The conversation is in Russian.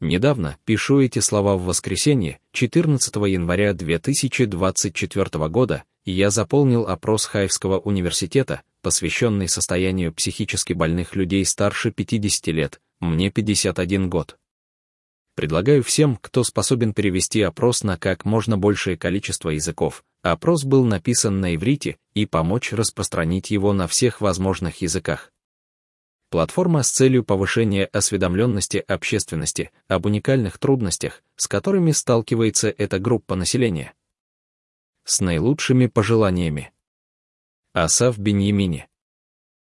Недавно пишу эти слова в воскресенье, 14 января 2024 года, и я заполнил опрос Хайфского университета, посвященный состоянию психически больных людей старше 50 лет, мне 51 год. Предлагаю всем, кто способен перевести опрос на как можно большее количество языков. Опрос был написан на иврите и помочь распространить его на всех возможных языках. Платформа с целью повышения осведомленности общественности об уникальных трудностях, с которыми сталкивается эта группа населения. С наилучшими пожеланиями. Асав Беньямини